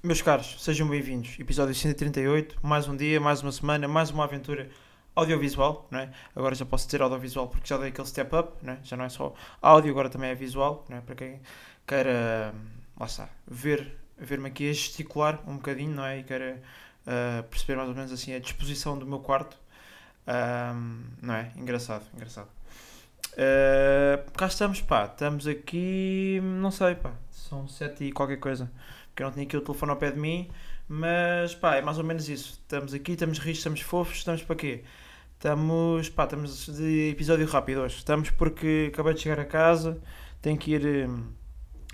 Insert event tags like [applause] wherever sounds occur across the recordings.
Meus caros, sejam bem-vindos. Episódio 138, mais um dia, mais uma semana, mais uma aventura audiovisual, não é? Agora já posso dizer audiovisual porque já dei aquele step up, não é? Já não é só áudio, agora também é visual, não é? Para quem queira, lá está, ver, ver-me aqui a gesticular um bocadinho, não é? E queira uh, perceber mais ou menos assim a disposição do meu quarto, um, não é? Engraçado, engraçado. Uh, cá estamos, pá, estamos aqui, não sei, pá, são sete e qualquer coisa porque eu não tinha aqui o telefone ao pé de mim, mas pá, é mais ou menos isso. Estamos aqui, estamos ricos, estamos fofos, estamos para quê? Estamos, pá, estamos de episódio rápido hoje. Estamos porque acabei de chegar a casa, tenho que ir hum,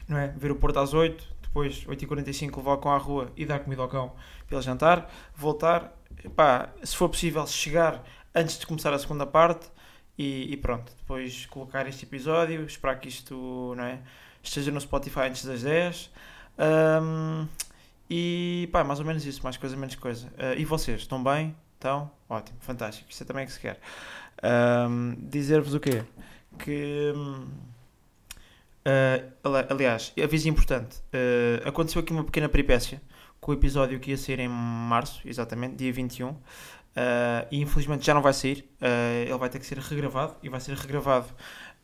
não é, ver o Porto às 8, depois 8h45 levar o cão à rua e dar comida ao cão ele jantar, voltar, pá, se for possível chegar antes de começar a segunda parte e, e pronto, depois colocar este episódio, esperar que isto não é, esteja no Spotify antes das 10 um, e pá, mais ou menos isso, mais coisa, menos coisa. Uh, e vocês, estão bem? Estão? Ótimo, fantástico. Isso é também que se quer. Um, Dizer-vos o quê? Que. Uh, aliás, aviso importante: uh, aconteceu aqui uma pequena peripécia com o episódio que ia sair em março, exatamente, dia 21. Uh, e infelizmente já não vai sair, ele vai ter que ser regravado e vai ser regravado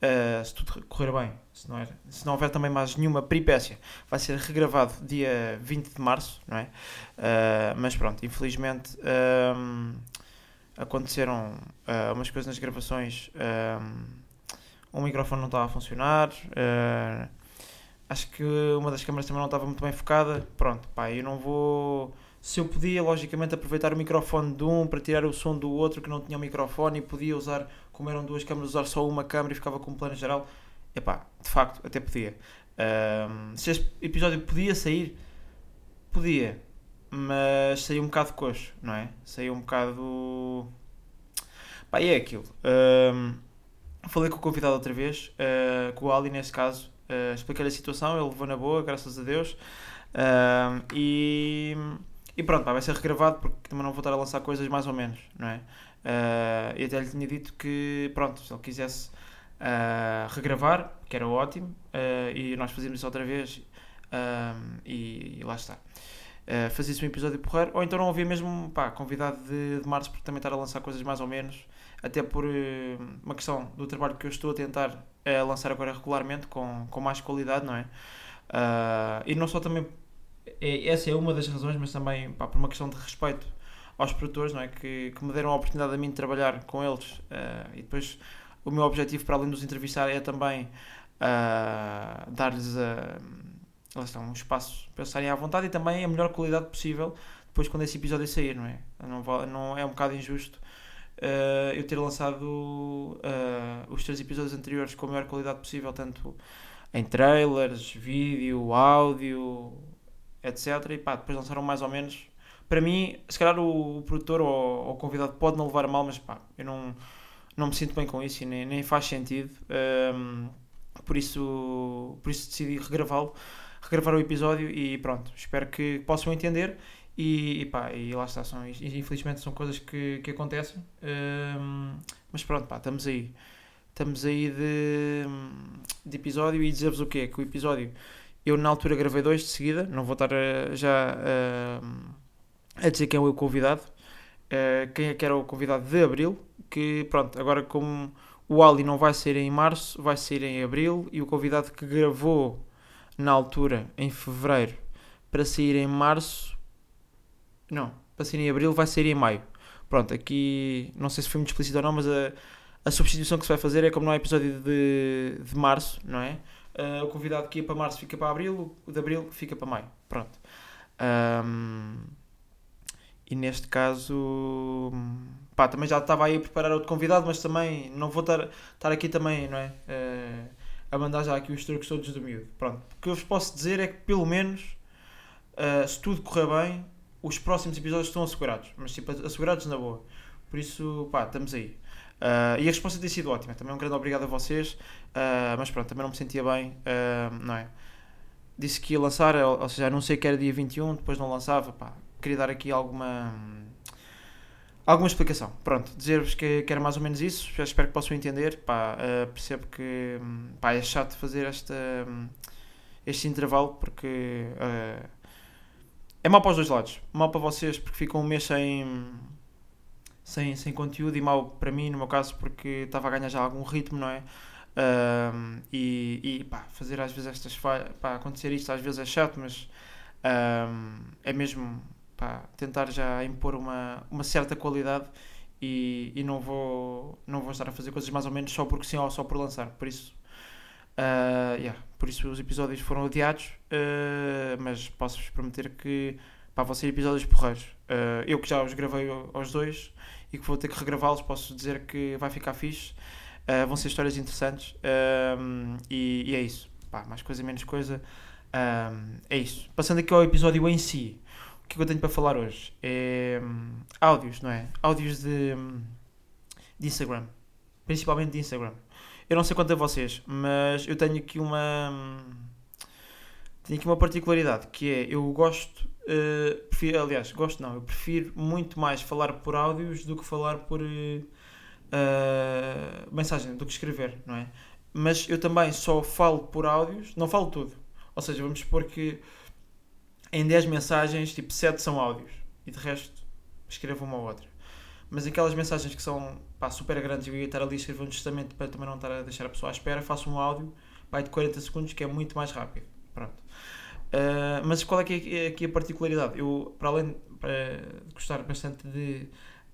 Uh, se tudo correr bem, se não, é, se não houver também mais nenhuma peripécia, vai ser regravado dia 20 de março, não é? Uh, mas pronto, infelizmente um, aconteceram uh, umas coisas nas gravações, um, microfone não estava a funcionar, acho que uma das câmaras também não estava muito bem focada, pronto, pá, eu não vou se eu podia, logicamente, aproveitar o microfone de um para tirar o som do outro que não tinha o microfone e podia usar, como eram duas câmaras, usar só uma câmera e ficava com um plano geral, epá, de facto, até podia. Um, se este episódio podia sair, podia, mas saiu um bocado coxo, não é? Saiu um bocado. Pá, é aquilo. Um, falei com o convidado outra vez, uh, com o Ali nesse caso, uh, expliquei-lhe a situação, ele levou na boa, graças a Deus. Um, e e pronto, pá, vai ser regravado porque também não vou estar a lançar coisas mais ou menos, não é? Uh, até lhe tinha dito que, pronto, se ele quisesse uh, regravar, que era ótimo, uh, e nós fazíamos isso outra vez, e, e, lá está. Uh, Fazia-se um episódio porreiro, ou então não havia mesmo, pá, convidado de, de março porque também estar a lançar coisas mais ou menos, até por uma questão do trabalho que eu estou a tentar lançar agora regularmente, com, com mais qualidade, não é? e não só também é, essa é uma das razões, mas também pá, por uma questão de respeito aos produtores, não é? que, que me deram a oportunidade a mim de trabalhar com eles. Uh, e depois o meu objetivo, para além de os entrevistar, é também uh, dar-lhes uh, um espaço para estarem à vontade e também a melhor qualidade possível depois quando esse episódio sair, não é? Não, não é um bocado injusto uh, eu ter lançado os três episódios anteriores com a melhor qualidade possível, tanto em trailers, vídeo, áudio, etc. E pá, depois lançaram mais ou menos. Para mim, se calhar o, o produtor ou, o convidado pode não levar a mal, mas pá, eu não, não me sinto bem com isso e nem, nem faz sentido. Um, por, isso, por isso decidi regravá-lo, regravar o episódio e pronto, espero que possam entender. E, e pá, e lá está, são, infelizmente são coisas que, que acontecem. Um, mas pronto, pá, estamos aí. Estamos aí de, de episódio e dizer-vos o quê? Que o episódio eu na altura gravei dois de seguida, não vou estar a, já a, a dizer quem é o convidado, uh, quem é que era o convidado de Abril, que pronto, agora como o Ali não vai sair em Março, vai sair em Abril, e o convidado que gravou na altura, em Fevereiro, para sair em Março, não, para sair em Abril vai sair em Maio. Pronto, aqui não sei se foi muito explícito ou não, mas a, a substituição que se vai fazer é como não é episódio de, de Março, não é? Uh, o convidado que ia para março fica para abril, o de abril fica para maio. Pronto. Um, e neste caso, pá, também já estava aí a preparar outro convidado, mas também não vou estar, estar aqui também, não é? Uh, a mandar já aqui os truques todos do miúdo. Pronto. O que eu vos posso dizer é que, pelo menos, uh, se tudo correr bem, os próximos episódios estão assegurados. Mas, tipo, assegurados na boa. Por isso, pá, estamos aí. Uh, e a resposta tem sido ótima. Também um grande obrigado a vocês. Uh, mas pronto, também não me sentia bem, uh, não é? Disse que ia lançar, ou, seja, anunciei que era dia 21, depois não lançava. Pá, queria dar aqui alguma. Alguma explicação. Pronto, dizer-vos que, que, era mais ou menos isso. Espero que possam entender. Pá, percebo que pá, é chato fazer esta, este intervalo porque é mau para os dois lados. Mal para vocês porque ficam um mês sem, sem, sem conteúdo e mau para mim, no meu caso, porque estava a ganhar já algum ritmo, não é? Um, e, e pá, fazer às vezes estas falhas, pá, acontecer isto às vezes é chato, mas um, é mesmo pá, tentar já impor uma, uma certa qualidade e, e não, vou, não vou estar a fazer coisas mais ou menos só porque sim ou só por lançar. Por isso, uh, yeah, por isso os episódios foram adiados, uh, mas posso-vos prometer que pá, vão ser episódios porreiros. Uh, eu que já os gravei aos dois e que vou ter que regravá-los, posso dizer que vai ficar fixe. Uh, vão ser histórias interessantes um, e, e, é isso. Pá, mais coisa, menos coisa. Um, é isso. Passando aqui ao episódio em si, o que, é que eu tenho para falar hoje? É um, áudios, não é? Áudios de, de Instagram. Principalmente de Instagram. Eu não sei quanto a vocês, mas eu tenho aqui uma. Tenho aqui uma particularidade que é eu gosto. Uh, prefiro, aliás, gosto não, eu prefiro muito mais falar por áudios do que falar por uh, mensagem, do que escrever, não é? Mas eu também só falo por áudios, não falo tudo. Ou seja, vamos supor que em 10 mensagens, tipo 7 são áudios e de resto escrevo uma ou outra. Mas aquelas mensagens que são pá, super grandes e eu ia estar ali a escrever um testamento para também não estar a deixar a pessoa à espera, faço um áudio pá, de 40 segundos que é muito mais rápido. Pronto. Uh, mas qual é que é aqui a particularidade? Eu, para além de gostar bastante de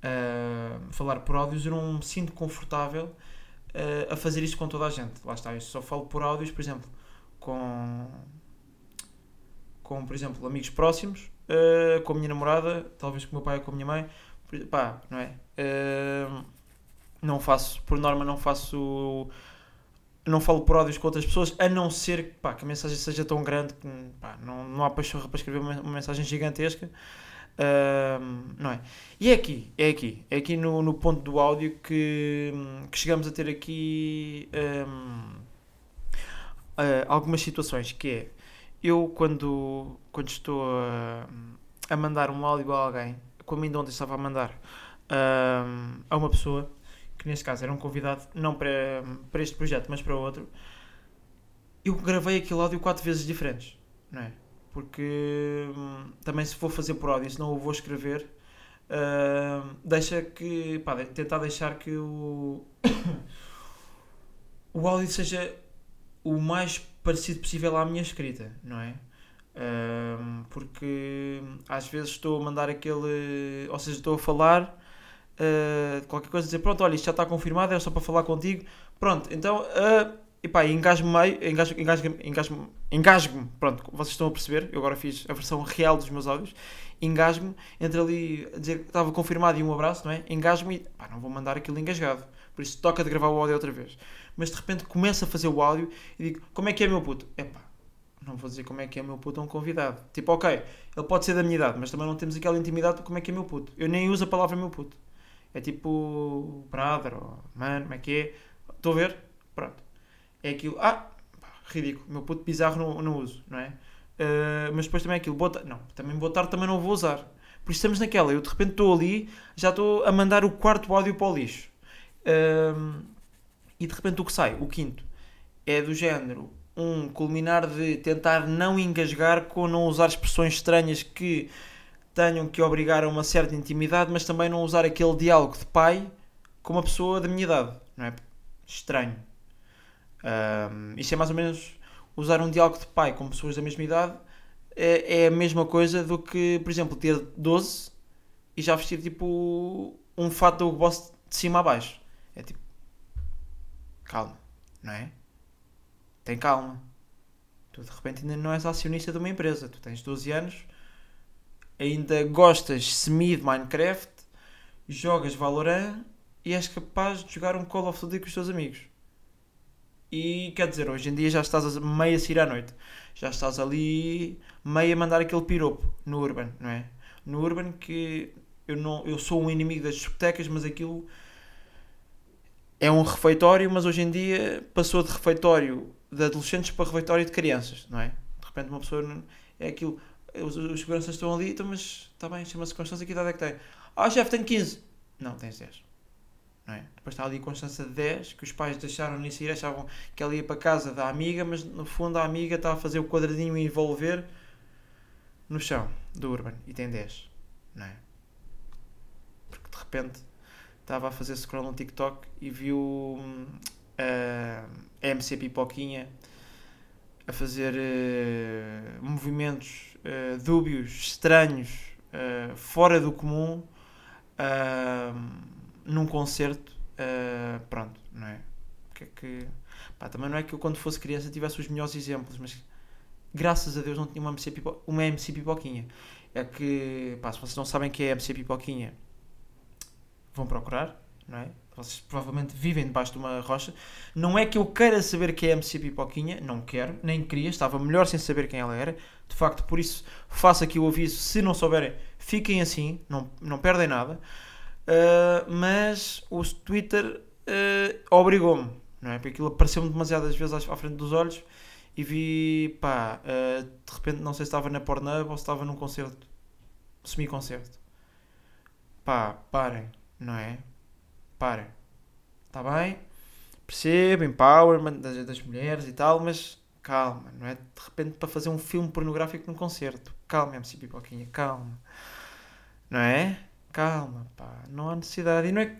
uh, falar por áudios, eu não me sinto confortável uh, a fazer isso com toda a gente. Lá está, eu só falo por áudios, por exemplo, com, com por exemplo, amigos próximos, com a minha namorada, talvez com o meu pai ou com a minha mãe, pá, não é? Não faço, por norma, não faço. Não falo por ódios com outras pessoas, a não ser pá, que a mensagem seja tão grande que pá, não, não há pachorra para escrever uma, uma mensagem gigantesca. Não é? E é aqui, é aqui, é aqui no, no ponto do áudio que, que chegamos a ter aqui um, uh, algumas situações que é eu quando, quando estou a, a mandar um áudio a alguém como ainda ontem estava a mandar uh, a uma pessoa, que neste caso era um convidado, não para, para este projeto, mas para outro, eu gravei aquele áudio quatro vezes diferentes, não é? Porque hum, também se for fazer por áudio, se não o vou escrever, uh, deixa que, pá, tentar deixar que o, [coughs] o áudio seja o mais parecido possível à minha escrita, não é? Um, porque às vezes estou a mandar aquele. Ou seja, estou a falar uh, qualquer coisa, dizer pronto, olha, isto já está confirmado, é só para falar contigo. Pronto, então. Uh, epá, engasgo-me meio, engasgo-me, engasgo-me, engasgo pronto, vocês estão a perceber, eu agora fiz a versão real dos meus áudios, engasgo-me, entre ali a dizer que estava confirmado e um abraço, não é? Engasgo-me e, pá, não vou mandar aquilo engasgado, por isso toca de gravar o áudio outra vez. Mas de repente começo a fazer o áudio e digo, como é que é meu puto? Epá, não vou dizer como é que é meu puto a um convidado. Tipo, ok, ele pode ser da minha idade, mas também não temos aquela intimidade como é que é meu puto. Eu nem uso a palavra meu puto. É tipo brother ou mano, como é que é? Estou a ver? Pronto. É aquilo. Ah, pá, ridículo. Meu puto bizarro não, não uso, não é? Uh, mas depois também é aquilo. Boa não, também boa tarde também não vou usar. Por isso estamos naquela. Eu de repente estou ali, já estou a mandar o quarto áudio para o lixo. Uh, e de repente o que sai, o quinto, é do género um culminar de tentar não engasgar com não usar expressões estranhas que tenham que obrigar a uma certa intimidade, mas também não usar aquele diálogo de pai com uma pessoa da minha idade, não é? Estranho. Um, isto é mais ou menos usar um diálogo de pai com pessoas da mesma idade é, é a mesma coisa do que, por exemplo, ter 12 e já vestir tipo um fato do boss de cima a baixo. É tipo, calma, não é? tem calma. Tu de repente ainda não és acionista de uma empresa. Tu tens 12 anos, ainda gostas semi de Minecraft, jogas Valorant e és capaz de jogar um Call of Duty com os teus amigos. E quer dizer, hoje em dia já estás meio a sair à noite. Já estás ali meio a mandar aquele piropo no Urban, não é? No Urban que eu, não, eu sou um inimigo das discotecas, mas aquilo é um refeitório, mas hoje em dia passou de refeitório de adolescentes para refeitório de crianças, não é? De repente uma pessoa é aquilo, os, os seguranças estão ali, então, mas está bem, chama-se Constância, que idade é que tem? Ah, chefe, tenho 15. Não, tens 10. Não é? Depois está ali a Constância de 10, que os pais deixaram nisso ir, achavam que ela ia para casa da amiga, mas no fundo a amiga está a fazer o quadradinho e envolver. no chão do Urban e tem 10, não é? Porque de repente estava a fazer scroll no TikTok e viu uh, a MC Pipoquinha a fazer uh, movimentos uh, dúbios, estranhos, uh, fora do comum, num concerto. pronto, não é? Que é que, pá, também não é que eu, quando fosse criança, tivesse os melhores exemplos, mas graças a Deus não tinha uma MC, pipo, uma MC Pipoquinha. É que, pá, se vocês não sabem que é MC Pipoquinha, vão procurar, não é? Vocês provavelmente vivem debaixo de uma rocha. Não é que eu queira saber quem é MC Pipoquinha, não quero, nem queria, estava melhor sem saber quem ela era. De facto, por isso faço aqui o aviso. Se não souberem, fiquem assim, não, não perdem nada. Uh, mas o Twitter uh, obrigou-me, não é? Porque aquilo apareceu-me demasiadas vezes à frente dos olhos e vi, pá, uh, de repente não sei se estava na Pornhub ou se estava num concerto, semi-concerto. Pá, parem, não é? Parem. Está bem? Percebo, empowerment das, das mulheres e tal, mas calma, não é de repente para fazer um filme pornográfico num concerto. Calma, MC Pipoquinha, calma. Não é? Calma, pá, não há necessidade. E não é,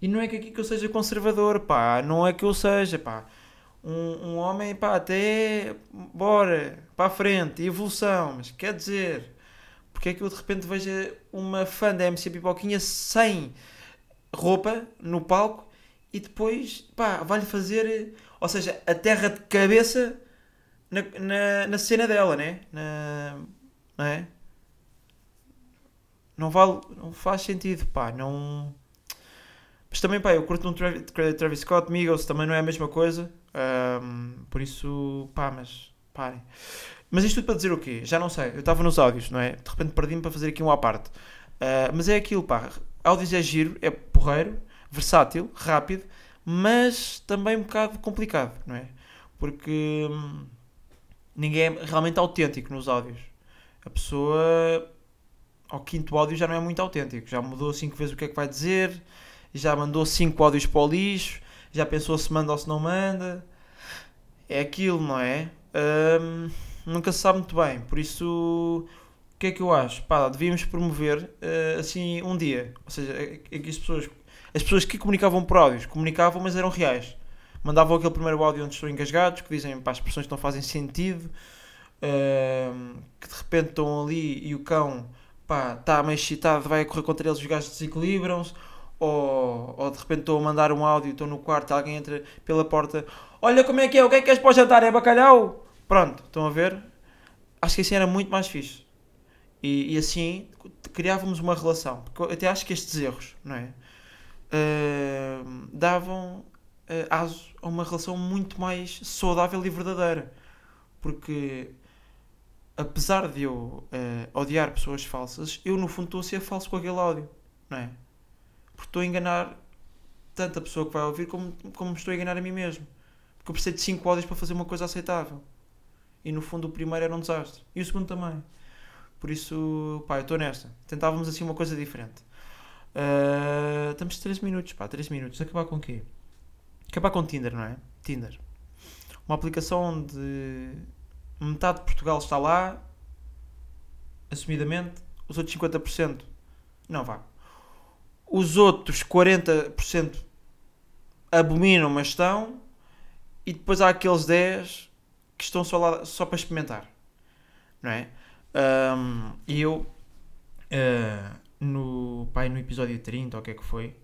e não é que aqui que eu seja conservador, pá, não é que eu seja, pá. Um, um homem, pá, até bora, para a frente, evolução, mas quer dizer, porque é que eu de repente vejo uma fã da MC Pipoquinha sem roupa no palco e depois, pá, vai-lhe fazer, ou seja, a terra de cabeça na, na, na cena dela, né? Na, não é? Não vale, não faz sentido, pá, não... Mas também, pá, eu curto um Travis, Travis Scott, Migos, também não é a mesma coisa, um, por isso, pá, mas parem. Mas isto tudo para dizer o quê? Já não sei, eu estava nos áudios, não é? De repente perdi-me para fazer aqui um à parte. Uh, mas é aquilo, pá, áudios é giro, é porreiro, versátil, rápido, mas também um bocado complicado, não é? Porque hum, ninguém é realmente autêntico nos áudios. A pessoa ao quinto áudio já não é muito autêntico, já mudou cinco vezes o que é que vai dizer, já mandou cinco áudios para o lixo, já pensou se manda ou se não manda. É aquilo, não é? Hum, nunca se sabe muito bem, por isso que é que eu acho? Pá, devíamos promover uh, assim um dia. Ou seja, é, é que as pessoas, as pessoas que comunicavam por áudios comunicavam, mas eram reais. Mandavam aquele primeiro áudio onde estão engasgados, que dizem pá, as expressões não fazem sentido, uh, que de repente estão ali e o cão está meio excitado, vai a correr contra eles, os gajos desequilibram-se. Ou, ou de repente estou a mandar um áudio, estou no quarto, alguém entra pela porta, olha como é que é, o que é que és para o jantar? É bacalhau? Pronto, estão a ver? Acho que assim era muito mais fixe. E, e, assim criávamos uma relação. Porque até acho que estes erros, não é? Uh, davam uh, aso a uma relação muito mais saudável e verdadeira. Porque, apesar de eu uh, odiar pessoas falsas, eu no fundo estou a ser falso com aquele áudio, não é? Porque estou a enganar tanto a pessoa que vai ouvir como, como estou a enganar a mim mesmo. Porque eu precisei de 5 áudios para fazer uma coisa aceitável. E no fundo o primeiro era um desastre. E o segundo também. Por isso, pá, eu estou nesta. Tentávamos assim uma coisa diferente. Uh, estamos 3 minutos, pá, 3 minutos. Acabar com o quê? Acabar com Tinder, não é? Tinder. Uma aplicação onde metade de Portugal está lá, assumidamente, os outros 50% não vá. Os outros 40% abominam, mas estão, e depois há aqueles 10 que estão só lá só para experimentar, não é? Um, e eu, uh, no, pai, no episódio 30, ou o que é que foi,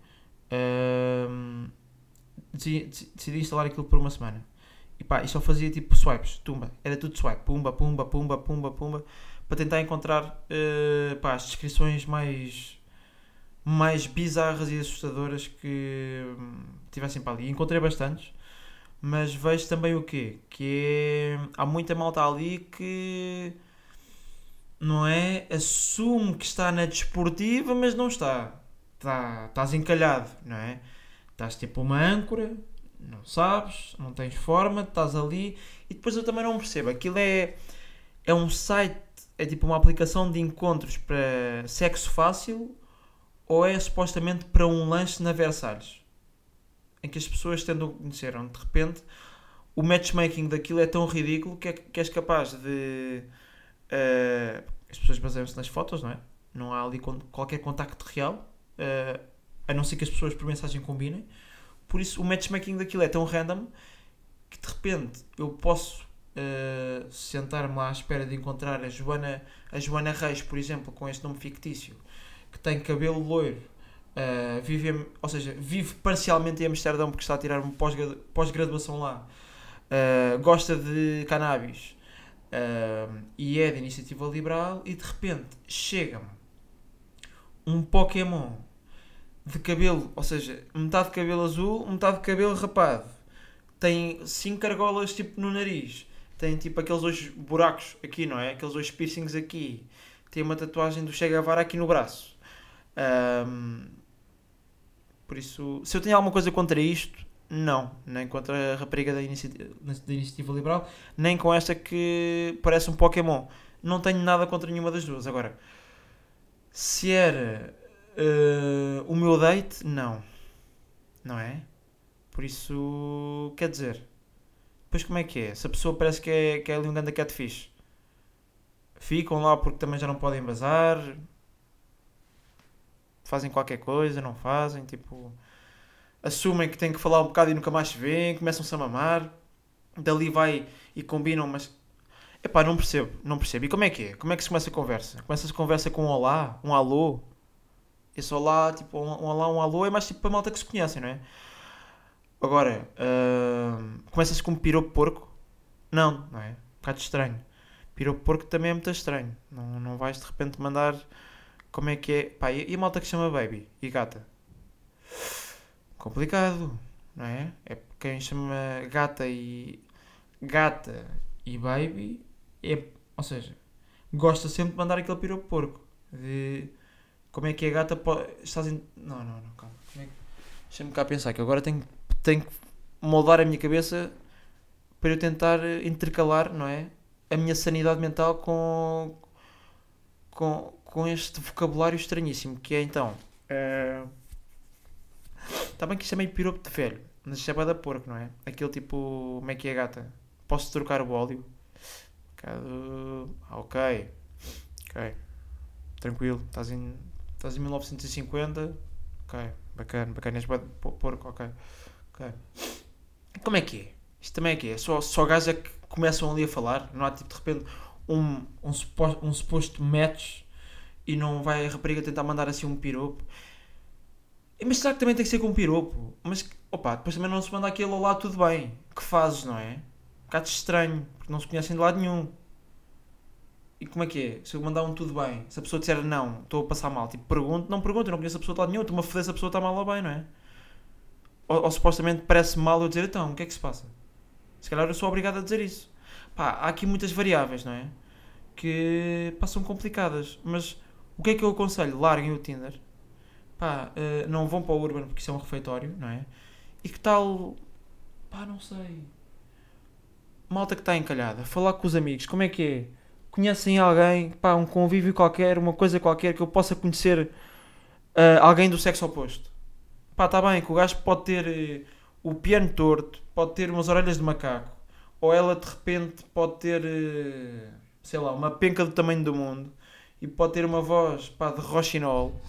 um, decidi, decidi, instalar aquilo por uma semana. E pá, e só fazia tipo swipes, tumba. Era tudo swipe, pumba, pumba, pumba, pumba, pumba, para tentar encontrar uh, pá, as descrições mais, mais bizarras e assustadoras que hum, tivessem para ali. Encontrei bastantes, mas vejo também o quê? Que é, há muita malta ali que não é? Assume que está na desportiva, mas não está. está estás encalhado, não é? Estás tipo uma âncora, não sabes, não tens forma, estás ali e depois eu também não percebo. Aquilo é, é um site, é tipo uma aplicação de encontros para sexo fácil ou é supostamente para um lanche na Versalhes? Em que as pessoas tendo conheceram de repente o matchmaking daquilo é tão ridículo que, é, que és capaz de Uh, as pessoas baseiam-se nas fotos, não é? Não há ali qualquer contacto real, eh, a não ser que as pessoas por mensagem combinem. Por isso, o matchmaking daquilo é tão random que de repente eu posso eh, sentar-me lá à espera de encontrar a Joana, a Joana Reis, por exemplo, com este nome fictício, que tem cabelo loiro, eh, vive, ou seja, vive parcialmente em Amsterdão porque está a tirar uma pós-gra- pós-graduação lá, eh, gosta de cannabis e é de iniciativa liberal e de repente chega-me um Pokémon de cabelo, ou seja, metade de cabelo azul, metade de cabelo rapado. Tem cinco argolas tipo no nariz. Tem tipo aqueles dois buracos aqui, não é? Aqueles dois piercings aqui. Tem uma tatuagem do Che Guevara aqui no braço. Ahm, por isso, se eu tenho alguma coisa contra isto, não. Nem contra a rapariga da iniciativa, da iniciativa Liberal, nem com esta que parece um Pokémon. Não tenho nada contra nenhuma das duas. Agora, se era eh, o meu date, não. Não é? Por isso, quer dizer, depois como é que é? Se a pessoa parece que é, que é ali um ganda catfish, ficam lá porque também já não podem bazar, fazem qualquer coisa, não fazem, tipo, assumem que têm que falar um bocado e nunca mais se veem, começam-se a mamar, dali vai e combinam, mas epá, não percebo, não percebo. E como é que é? Como é que se começa a conversa? Começa-se a conversa com um olá, um alô? Esse olá, tipo, um, um olá, um alô é mais tipo para malta que se conhecem, não é? Agora, hum, começa-se com um piropo porco? Não, não é? Um bocado estranho. Piropo porco também é muito estranho. Não, não vais de repente mandar. Como é que é? Pá, e, e a malta que chama baby e gata? Complicado, não é? É quem chama gata e. Gata e baby é. Ou seja, gosta sempre de mandar aquele piropo porco. De. Como é que a gata pode. Estás em. Não, não, não, calma. É que... Deixa-me cá pensar que agora tenho, tenho que moldar a minha cabeça para eu tentar intercalar, não é? A minha sanidade mental com. com, com este vocabulário estranhíssimo que é então. Está bem que isto é meio piropo de velho, mas isto é da porco, não é? Aquele tipo. Como é que é gata? Posso trocar o óleo? Bocado. Ah, ok. Ok. Tranquilo. Estás em, estás em 1950. Ok. Bacana, bacana. És porco, ok. Ok. Como é que é? Isto também é que é? Só, só gajos é que começam ali a falar. Não há tipo de repente um, um, suposto, um suposto match e não vai a rapariga tentar mandar assim um piropo. Mas será que também tem que ser com um piropo? Mas opa, depois também não se manda aquele olá, tudo bem. Que fazes, não é? Um bocado estranho, porque não se conhecem de lado nenhum. E como é que é? Se eu mandar um tudo bem, se a pessoa disser não, estou a passar mal, tipo, pergunto, não pergunto, eu não conheço a pessoa de lado nenhum, estou-me a foder se a pessoa está mal ou bem, não é? Ou, ou supostamente parece mal eu dizer então, o que é que se passa? Se calhar eu sou obrigado a dizer isso. Pá, há aqui muitas variáveis, não é? Que são complicadas. Mas o que é que eu aconselho? Larguem o Tinder. Pá, eh, não vão para o Urban porque isso é um refeitório, não é? E que tal. Pá, não sei. Malta que está encalhada. Falar com os amigos. Como é que é? Conhecem alguém? Pá, um convívio qualquer, uma coisa qualquer que eu possa conhecer eh, alguém do sexo oposto. Pá, está bem que o gajo pode ter eh, o piano torto, pode ter umas orelhas de macaco, ou ela de repente pode ter, sei lá, uma penca do tamanho do mundo e pode ter uma voz pá, de roxinol,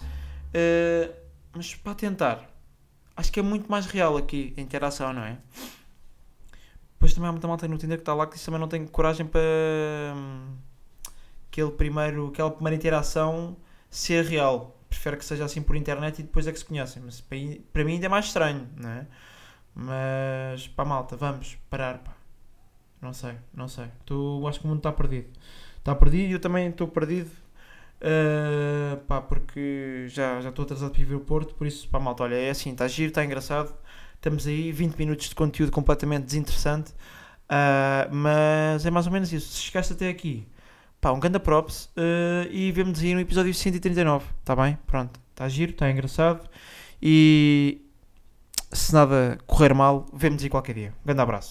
Eh, mas para tentar, acho que é muito mais real aqui a interação, não é? Depois também há muita malta no Tinder que está lá que diz também não tem coragem para hum, aquele primeiro, aquela primeira interação ser real. Prefere que seja assim por internet e depois é que se conhecem. Mas para, mim ainda é mais estranho, não é? Mas pá, malta, vamos parar. Pá. Não sei, não sei. Tô, acho que o mundo está perdido. Está perdido e eu também estou perdido. Uh, pá, porque já já estou atrasado para ir ver o Porto. Por isso, pá, malta, olha, é assim, está giro, está engraçado. Estamos aí, 20 minutos de conteúdo completamente desinteressante. Uh, mas é mais ou menos isso. Se chegaste até aqui, pá, um grande props. uh, e vemos aí no episódio 139. Está bem? Pronto, está giro, está engraçado. E se nada correr mal, vemos aí qualquer dia. Um grande abraço.